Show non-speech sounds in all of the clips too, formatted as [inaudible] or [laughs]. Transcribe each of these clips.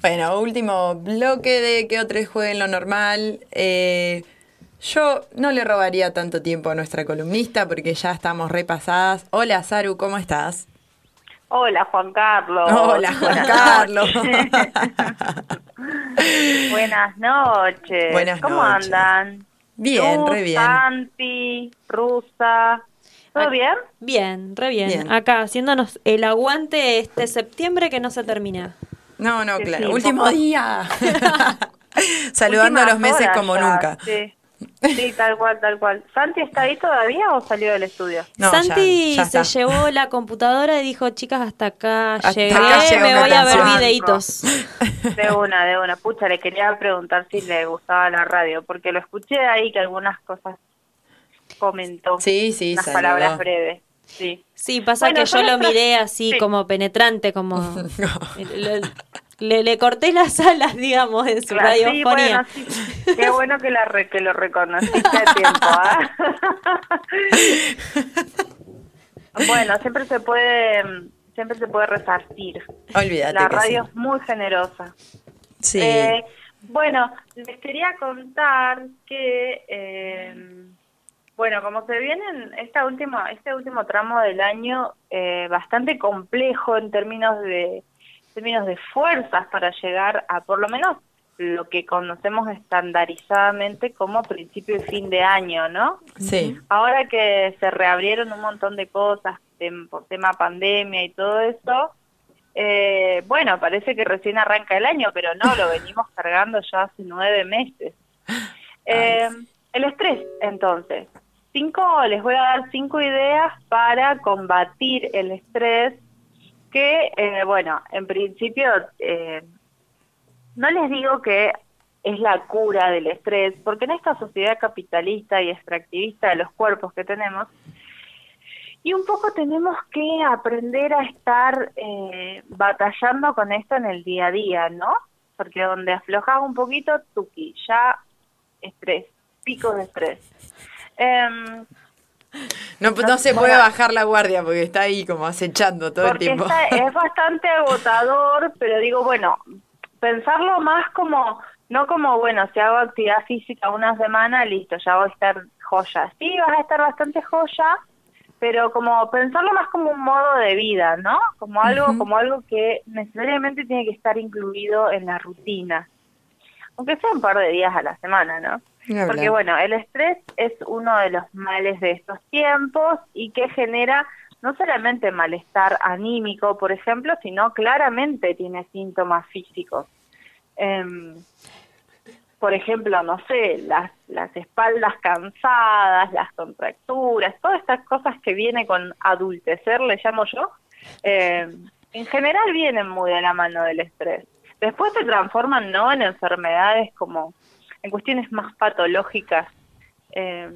Bueno, último bloque de que otros jueguen lo normal. Eh, yo no le robaría tanto tiempo a nuestra columnista porque ya estamos repasadas. Hola, Saru, ¿cómo estás? Hola, Juan Carlos. Hola, Juan Carlos. [laughs] Buenas noches. Buenas ¿Cómo noches. andan? Bien, Luz, re bien. Santi, Rusa. ¿Todo Ac- bien? Bien, re bien. Bien. Acá haciéndonos el aguante este septiembre que no se termina. No, no, claro. sí, último poco- día. [laughs] [laughs] Saludando a los meses horas como ya, nunca. Sí. Sí, tal cual, tal cual. ¿Santi está ahí todavía o salió del estudio? No, Santi ya- ya se llevó la computadora y dijo, chicas, hasta acá Hasta llegué, acá me voy a ver atención". videitos. De una, de una. Pucha, le quería preguntar si le gustaba la radio, porque lo escuché ahí que algunas cosas comentó. Sí, sí, Unas saludó. palabras breves. Sí. Sí, pasa Bueno, que yo lo miré así Sí. como penetrante, como... [laughs] le, le- le corté las alas, digamos, en su Claro, sí, radiofonía. bueno, sí. Qué bueno que, la re- que lo reconociste a tiempo. ¿ah? [laughs] bueno, siempre se puede siempre se puede resarcir. Olvídate La que radio sí. es muy generosa. Sí. Eh, bueno, les quería contar que, eh, bueno, como se viene en esta última, este último tramo del año eh, bastante complejo en términos de términos de fuerzas para llegar a por lo menos lo que conocemos estandarizadamente como principio y fin de año, ¿no? sí. Ahora que se reabrieron un montón de cosas por tema pandemia y todo eso, eh, bueno, parece que recién arranca el año, pero no, lo venimos cargando ya hace nueve meses. [laughs] Eh, el estrés, entonces. Cinco, les voy a dar cinco ideas para combatir el estrés que, eh, bueno, en principio, eh, no les digo que es la cura del estrés, porque en esta sociedad capitalista y extractivista de los cuerpos que tenemos, y un poco tenemos que aprender a estar eh, batallando con esto en el día a día, ¿no? Porque donde aflojas un poquito, tuki, ya estrés, pico de estrés. Em, No, no se puede bajar la guardia porque está ahí como acechando todo el tiempo. está- es [laughs] bastante agotador, pero digo, bueno, pensarlo más como, no como, bueno, si hago actividad física una semana, listo, ya voy a estar joya. Sí, vas a estar bastante joya, pero como pensarlo más como un modo de vida, ¿no? Como algo, como algo que necesariamente tiene que estar incluido en la rutina. Aunque sea un par de días a la semana, ¿no? Porque bueno, el estrés es uno de los males de estos tiempos y que genera no solamente malestar anímico, por ejemplo, sino claramente tiene síntomas físicos. Em, por ejemplo, no sé, las, las espaldas cansadas, las contracturas, todas estas cosas que viene con adultecer, le llamo yo, em, en general vienen muy de la mano del estrés. Después se transforman no en enfermedades como en cuestiones más patológicas, eh,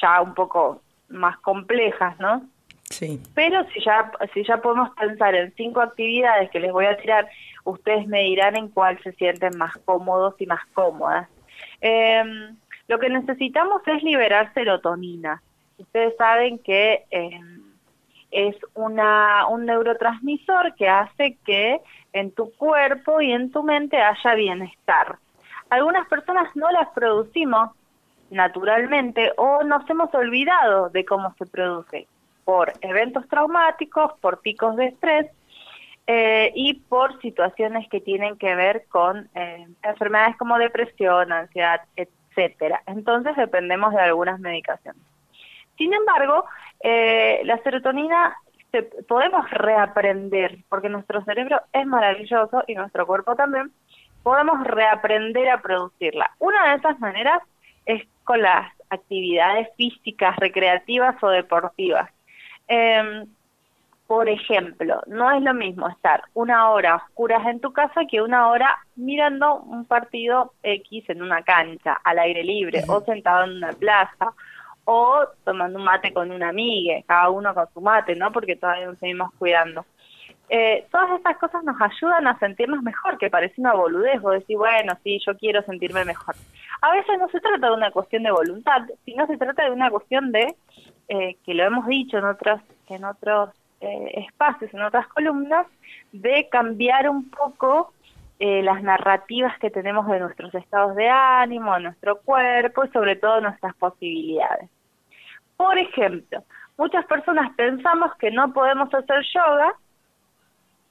ya un poco más complejas, ¿no? Sí. Pero si ya, si ya podemos pensar en cinco actividades que les voy a tirar, ustedes me dirán en cuál se sienten más cómodos y más cómodas. Eh, lo que necesitamos es liberar serotonina. Ustedes saben que eh, es una, un neurotransmisor que hace que en tu cuerpo y en tu mente haya bienestar. Algunas personas no las producimos naturalmente o nos hemos olvidado de cómo se produce por eventos traumáticos, por picos de estrés eh, y por situaciones que tienen que ver con eh, enfermedades como depresión, ansiedad, etcétera. Entonces dependemos de algunas medicaciones. Sin embargo, eh, la serotonina se, podemos reaprender, porque nuestro cerebro es maravilloso y nuestro cuerpo también, podemos reaprender a producirla. Una de esas maneras es con las actividades físicas, recreativas o deportivas. Eh, por ejemplo, no es lo mismo estar una hora a oscuras en tu casa que una hora mirando un partido X en una cancha, al aire libre, o sentado en una plaza, o tomando un mate con una amiga, cada uno con su mate, ¿no? Porque todavía nos seguimos cuidando. Eh, todas estas cosas nos ayudan a sentirnos mejor, que parece una boludez, vos decís, bueno, sí, yo quiero sentirme mejor. A veces no se trata de una cuestión de voluntad, sino se trata de una cuestión de, eh, que lo hemos dicho en otros, en otros eh, espacios, en otras columnas, de cambiar un poco eh, las narrativas que tenemos de nuestros estados de ánimo, nuestro cuerpo y sobre todo nuestras posibilidades. Por ejemplo, muchas personas pensamos que no podemos hacer yoga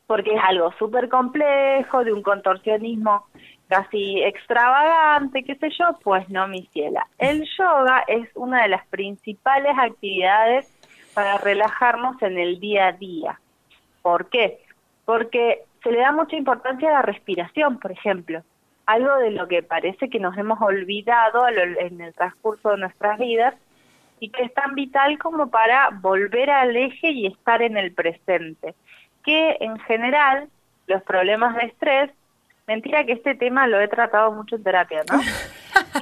porque es algo súper complejo, de un contorsionismo casi extravagante, qué sé yo, pues no, mi ciela. El yoga es una de las principales actividades para relajarnos en el día a día. ¿Por qué? Porque se le da mucha importancia a la respiración, por ejemplo. Algo de lo que parece que nos hemos olvidado en el transcurso de nuestras vidas y que es tan vital como para volver al eje y estar en el presente. Que en general los problemas de estrés Mentira que este tema lo he tratado mucho en terapia, ¿no? [laughs]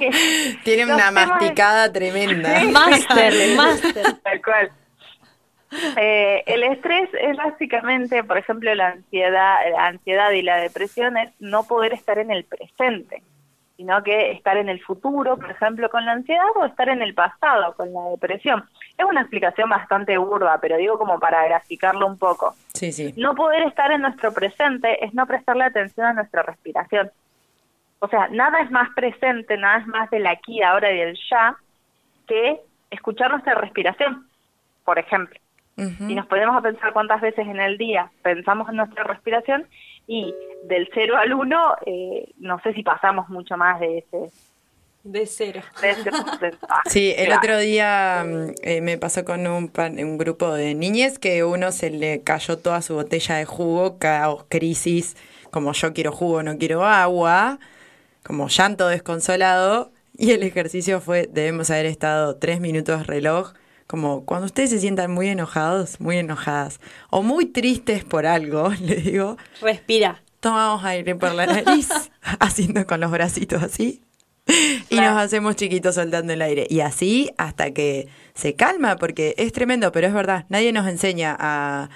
Tiene una masticada tremenda. Máster, máster. Tal cual. Eh, el estrés es básicamente, por ejemplo, la ansiedad, la ansiedad y la depresión es no poder estar en el presente sino que estar en el futuro, por ejemplo, con la ansiedad o estar en el pasado con la depresión. Es una explicación bastante burda, pero digo como para graficarlo un poco. Sí, sí. No poder estar en nuestro presente es no prestarle atención a nuestra respiración. O sea, nada es más presente, nada es más del aquí, ahora y del ya que escuchar nuestra respiración, por ejemplo. Y nos ponemos a pensar cuántas veces en el día pensamos en nuestra respiración y del 0 al 1, eh, no sé si pasamos mucho más de ese. De cero. sí, el otro día mm, eh, me pasó con un, un grupo de niñes que uno se le cayó toda su botella de jugo, caos, crisis, como yo quiero jugo, no quiero agua, como llanto desconsolado. Y el ejercicio fue, debemos haber estado tres minutos reloj como cuando ustedes se sientan muy enojados, muy enojadas, o muy tristes por algo, [laughs] le digo. Respira. Tomamos aire por la nariz, [laughs] haciendo con los bracitos así. Y nos hacemos chiquitos soltando el aire. Y así hasta que se calma, porque es tremendo, pero es verdad, nadie nos enseña a,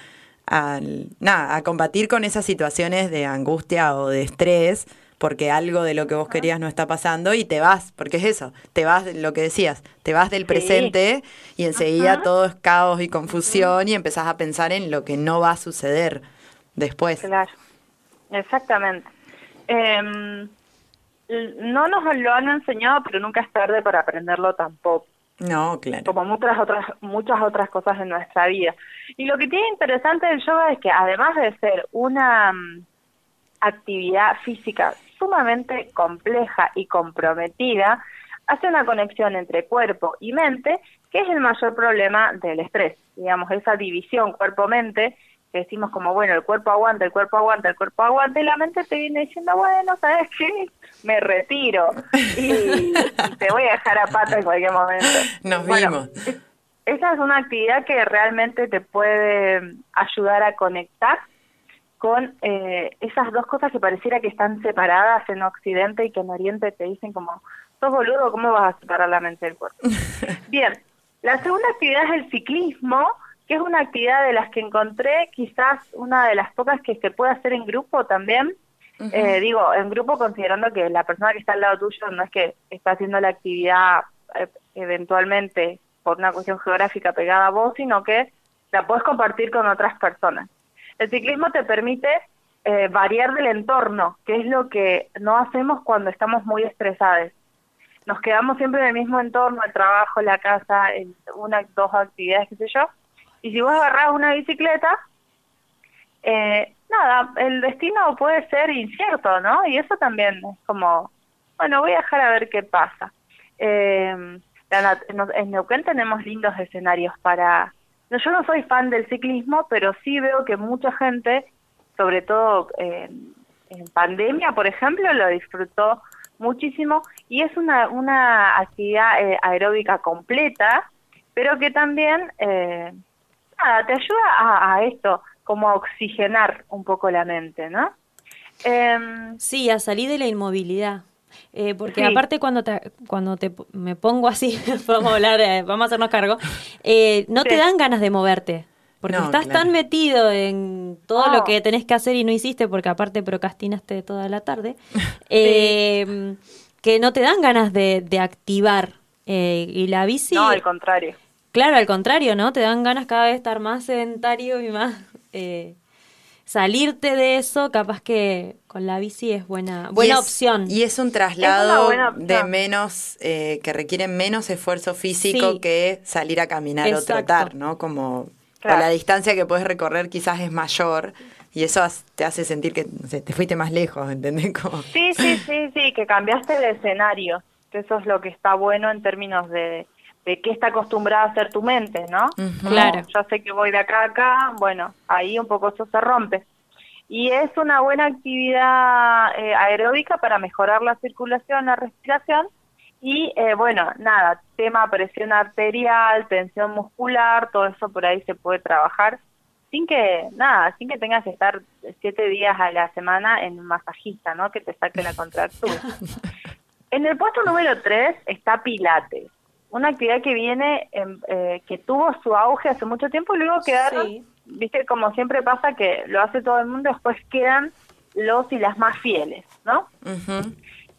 a, nada, a combatir con esas situaciones de angustia o de estrés porque algo de lo que vos querías no está pasando y te vas, porque es eso, te vas, lo que decías, te vas del presente y enseguida todo es caos y confusión y empezás a pensar en lo que no va a suceder después. Claro, exactamente. Em, no nos lo han enseñado, pero nunca es tarde para aprenderlo tampoco. No, claro. Como muchas otras, muchas otras cosas en nuestra vida. Y lo que tiene interesante del yoga es que además de ser una mm, actividad física sumamente compleja y comprometida, hace una conexión entre cuerpo y mente, que es el mayor problema del estrés. Digamos, esa división cuerpo-mente, que decimos como, bueno, el cuerpo aguanta, el cuerpo aguanta, el cuerpo aguanta, y la mente te viene diciendo, bueno, ¿sabes qué? Me retiro y, [laughs] te voy a dejar a pata en cualquier momento. Nos vimos. Esa es una actividad que realmente te puede ayudar a conectar con eh, esas dos cosas que pareciera que están separadas en Occidente y que en Oriente te dicen como, sos boludo, ¿cómo vas a separar la mente del cuerpo? [laughs] Bien, la segunda actividad es el ciclismo, que es una actividad de las que encontré quizás una de las pocas que se puede hacer en grupo también. eh, digo, en grupo considerando que la persona que está al lado tuyo no es que está haciendo la actividad eh, eventualmente por una cuestión geográfica pegada a vos, sino que la puedes compartir con otras personas. El ciclismo te permite eh, variar del entorno, que es lo que no hacemos cuando estamos muy estresados. Nos quedamos siempre en el mismo entorno, el trabajo, la casa, en una, dos actividades, qué sé yo. Y si vos agarrás una bicicleta, eh, nada, el destino puede ser incierto, ¿no? Y eso también es como, bueno, voy a dejar a ver qué pasa. Eh, en Neuquén tenemos lindos escenarios para no, yo no soy fan del ciclismo, pero sí veo que mucha gente, sobre todo en pandemia, por ejemplo, lo disfrutó muchísimo y es una, una actividad eh, aeróbica completa, pero que también eh, nada, te ayuda a, a, esto, como a oxigenar un poco la mente, ¿no? Eh, sí, a salir de la inmovilidad. Eh, porque aparte cuando te, cuando te me pongo así, [laughs] vamos a hablar, eh, vamos a hacernos cargo, eh, no te dan ganas de moverte. Porque estás tan metido en todo lo que tenés que hacer y no hiciste, porque aparte procrastinaste toda la tarde, [laughs] em, que no te dan ganas de, de activar. y la bici... No, al contrario. Claro, al contrario, ¿no? Te dan ganas cada vez de estar más sedentario y más [laughs] salirte de eso, capaz que con la bici es buena, buena opción. Y es un traslado de menos, eh, que requiere menos esfuerzo físico que salir a caminar o trotar, ¿no? Como la distancia que puedes recorrer quizás es mayor y eso te hace sentir que te fuiste más lejos, ¿entendés? [laughs] Sí, sí, sí, sí, que cambiaste de escenario. Eso es lo que está bueno en términos de, de qué está acostumbrada a hacer tu mente, ¿no? Claro. Ya sé que voy de acá a acá, bueno, ahí un poco eso se rompe. Y es una buena actividad eh, aeróbica para mejorar la circulación, la respiración. Y eh, bueno, nada, tema presión arterial, tensión muscular, todo eso por ahí se puede trabajar sin que, nada, sin que tengas que estar siete días a la semana en un masajista, ¿no? Que te saque la contractura. [laughs] en el puesto número tres está Pilates una actividad que viene, eh, que tuvo su auge hace mucho tiempo y luego quedaron, viste, como siempre pasa que lo hace todo el mundo, después quedan los y las más fieles, ¿no?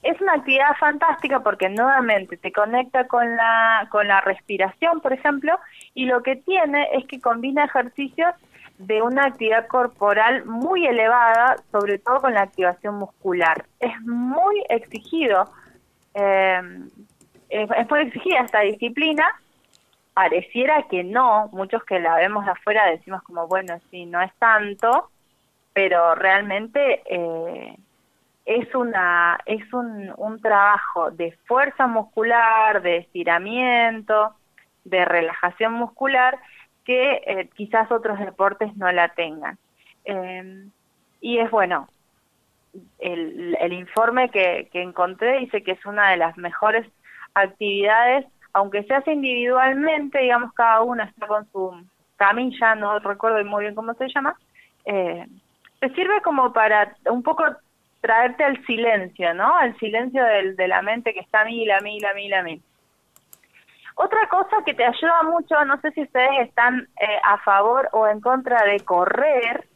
Es una actividad fantástica porque nuevamente te conecta con la, con la respiración, por ejemplo, y lo que tiene es que combina ejercicios de una actividad corporal muy elevada, sobre todo con la activación muscular. Es muy exigido eh, es, muy exigida esta disciplina, pareciera que no, muchos que la vemos de afuera decimos como, bueno, sí, no es tanto, pero realmente eh, es una es un, un trabajo de fuerza muscular, de estiramiento, de relajación muscular que eh, quizás otros deportes no la tengan. Em, y es bueno, el, el informe que, que encontré dice que es una de las mejores actividades, aunque se hace individualmente, digamos, cada uno está con su camilla, no recuerdo muy bien cómo se llama, eh, te sirve como para un poco traerte al silencio, ¿no? Al silencio del, de la mente que está mil, a mil, a mil, a mil. Otra cosa que te ayuda mucho, no sé si ustedes están eh, a favor o en contra de correr,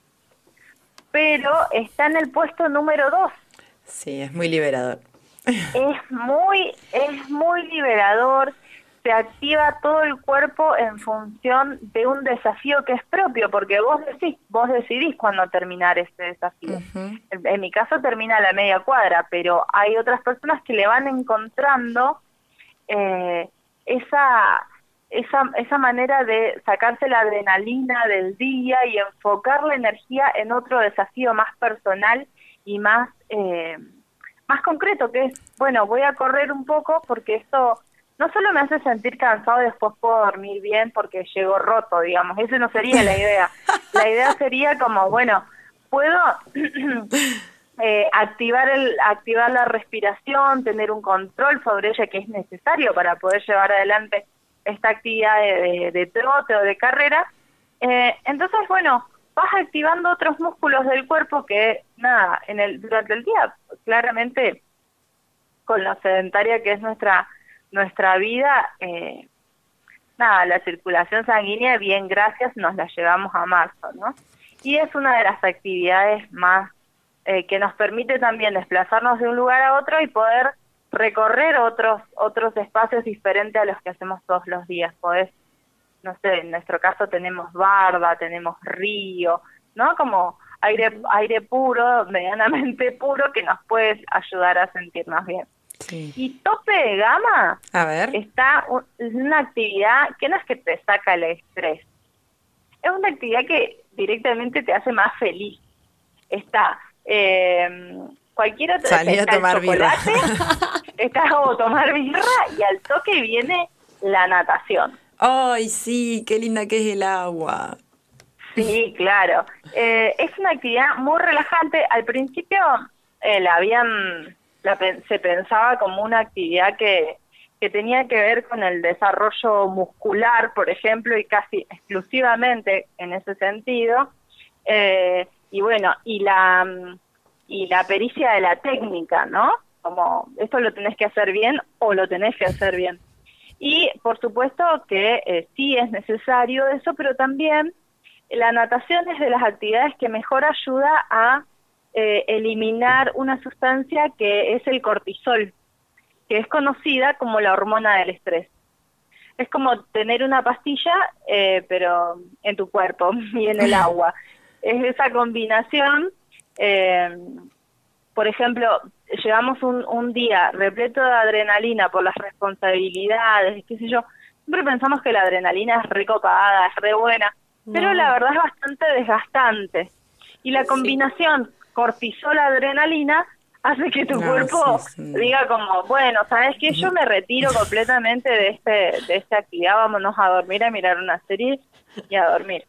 pero está en el puesto número dos. Sí, es muy liberador es muy, es muy liberador, se activa todo el cuerpo en función de un desafío que es propio, porque vos decís, vos decidís cuándo terminar este desafío. en, mi caso termina la media cuadra, pero hay otras personas que le van encontrando eh, esa, esa, esa manera de sacarse la adrenalina del día y enfocar la energía en otro desafío más personal y más... Eh, más concreto, que es, bueno, voy a correr un poco porque esto no solo me hace sentir cansado y después puedo dormir bien porque llego roto, digamos, eso no sería la idea. La idea sería como, bueno, puedo [clears throat] eh, activar, el, activar la respiración, tener un control sobre ella que es necesario para poder llevar adelante esta actividad de, de, trote o de carrera. Eh, entonces, bueno, vas activando otros músculos del cuerpo que, nada, en el durante el día, claramente, con lo sedentaria que es nuestra nuestra vida, eh, nada, la circulación sanguínea, bien gracias, nos la llevamos a marzo, ¿no? Y es una de las actividades más eh, que nos permite también desplazarnos de un lugar a otro y poder recorrer otros otros espacios diferentes a los que hacemos todos los días. Podés no sé, en nuestro caso tenemos barda, tenemos río, ¿no? Como aire, aire puro, [laughs] medianamente puro, que nos puede ayudar a sentirnos bien. Y tope de gama a ver. está una actividad que no es que te saca el estrés, es una actividad que directamente te hace más feliz. Está eh, cualquier otra Salir a tomar birra. [laughs] está o tomar birra y al toque viene la natación. Ay, sí, qué linda que es el agua. Sí, claro. Eh, es una actividad muy relajante. Al principio eh, la habían, se pensaba como una actividad que, que tenía que ver con el desarrollo muscular, por ejemplo, y casi exclusivamente en ese sentido. Eh, y bueno, y la, y la pericia de la técnica, ¿no? Como esto lo tenés que hacer bien o lo tenés que hacer bien. Y por supuesto que eh, sí es necesario eso, pero también la natación es de las actividades que mejor ayuda a eh, eliminar una sustancia que es el cortisol, que es conocida como la hormona del estrés. Es como tener una pastilla, eh, pero en tu cuerpo [laughs] y en el [laughs] agua. es esa combinación. Eh, por ejemplo, llevamos un, un día repleto de adrenalina por las responsabilidades, qué sé yo. Siempre pensamos que la adrenalina es recopada, es re buena, pero la verdad es bastante desgastante. Y la combinación cortisol-adrenalina hace que tu cuerpo diga como, bueno, ¿sabes qué? Yo me retiro completamente de este de esta actividad, vámonos a dormir, a mirar una serie y a dormir.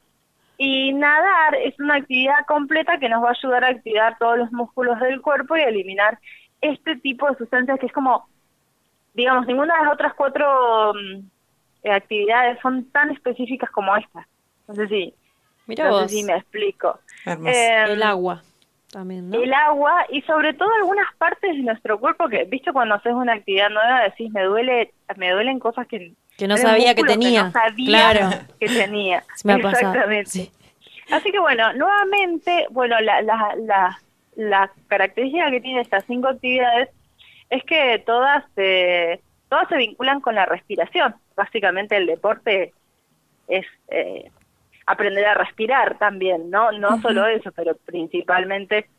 Y nadar es una actividad completa que nos va a ayudar a activar todos los músculos del cuerpo y eliminar este tipo de sustancias que es como, digamos, ninguna de las otras cuatro mm, actividades son tan específicas como esta. No sé si, no sé si me explico. Eh, el agua. También, El agua y sobre todo algunas partes de nuestro cuerpo que, viste, cuando haces una actividad nueva decís, me duele, me duelen cosas que que no sabía que tenía. claro. que tenía. Exactamente. Así que bueno, nuevamente, bueno, la, la, la, la, característica que tiene estas cinco actividades es que todas, eh, todas se vinculan con la respiración. Básicamente el deporte es eh, aprender a respirar también, ¿no? No solo eso, pero principalmente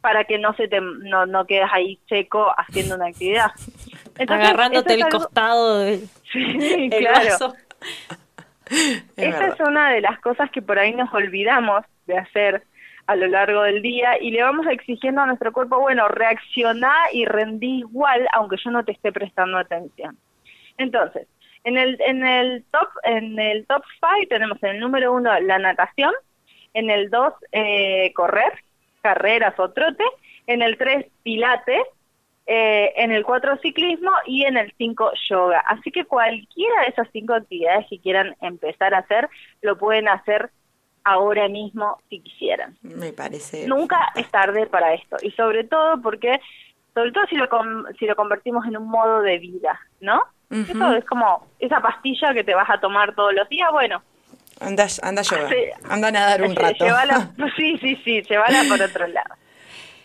para que no se te, no, no quedes ahí seco haciendo una actividad. [laughs] Agarrándote el costado de, sí, [laughs] claro. Esa es una de las cosas que por ahí nos olvidamos de hacer a lo largo del día y le vamos exigiendo a nuestro cuerpo, bueno, reacciona y rendí igual aunque yo no te esté prestando atención. Entonces, en el, en el top en el top five tenemos en el número uno la natación, en el dos eh, correr, carreras o trote, en el tres pilates, eh, en el 4 ciclismo y en el 5 yoga. Así que cualquiera de esas cinco actividades que quieran empezar a hacer, lo pueden hacer ahora mismo si quisieran. Me parece. Nunca es tarde para esto. Y sobre todo porque, sobre todo si lo, si lo convertimos en un modo de vida, ¿no? Eso es como esa pastilla que te vas a tomar todos los días, bueno. Anda, anda yoga, anda a nadar un [laughs] rato. sí, sí, sí, llévala por otro lado. [laughs]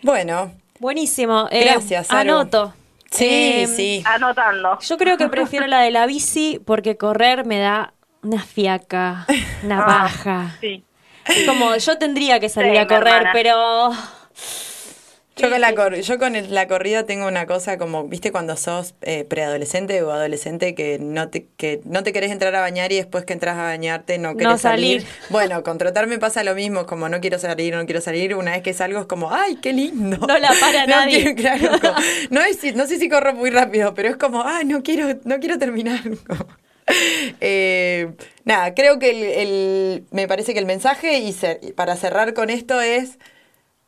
Bueno, Buenísimo. Eh, Gracias, Anoto. Sí, eh, sí. Anotando. Yo creo que prefiero la de la bici porque correr me da una fiaca, una baja. Ah, sí. Como yo tendría que salir a correr, pero yo con, la yo con la corrida tengo una cosa como, viste, cuando sos eh, preadolescente o adolescente que no, te, que no te querés entrar a bañar y después que entras a bañarte no querés salir. Bueno, con trotar me pasa lo mismo, como no quiero salir, no quiero salir. Una vez que salgo es como, ¡ay, qué lindo! No la para [laughs] nadie. [laughs] no, no sé si corro muy rápido, pero es como, ¡ay, no quiero, no quiero terminar! [laughs] Eh, nada, creo que el, me parece que el mensaje, y para cerrar con esto, es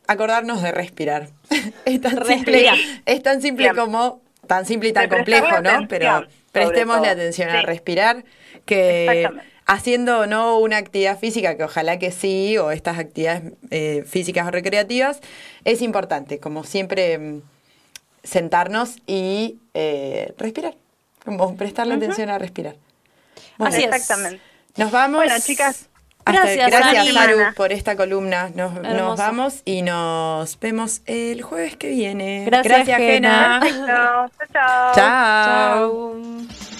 acordarnos de [laughs] respirar. es tan simple, es tan simple como, tan simple y tan complejo, ¿no? Pero prestemos la atención a respirar, que haciendo no una actividad física, que ojalá que sí, o estas actividades eh, físicas o recreativas, es importante, como siempre, mm, sentarnos y eh, respirar, como prestarle atención a respirar. Así Exactamente. Nos vamos. Bueno, chicas. Gracias, gracias Maru, por esta columna. Nos, nos, vamos y nos vemos el jueves que viene. Gracias, gracias Gena. Chao. Chao. Chao.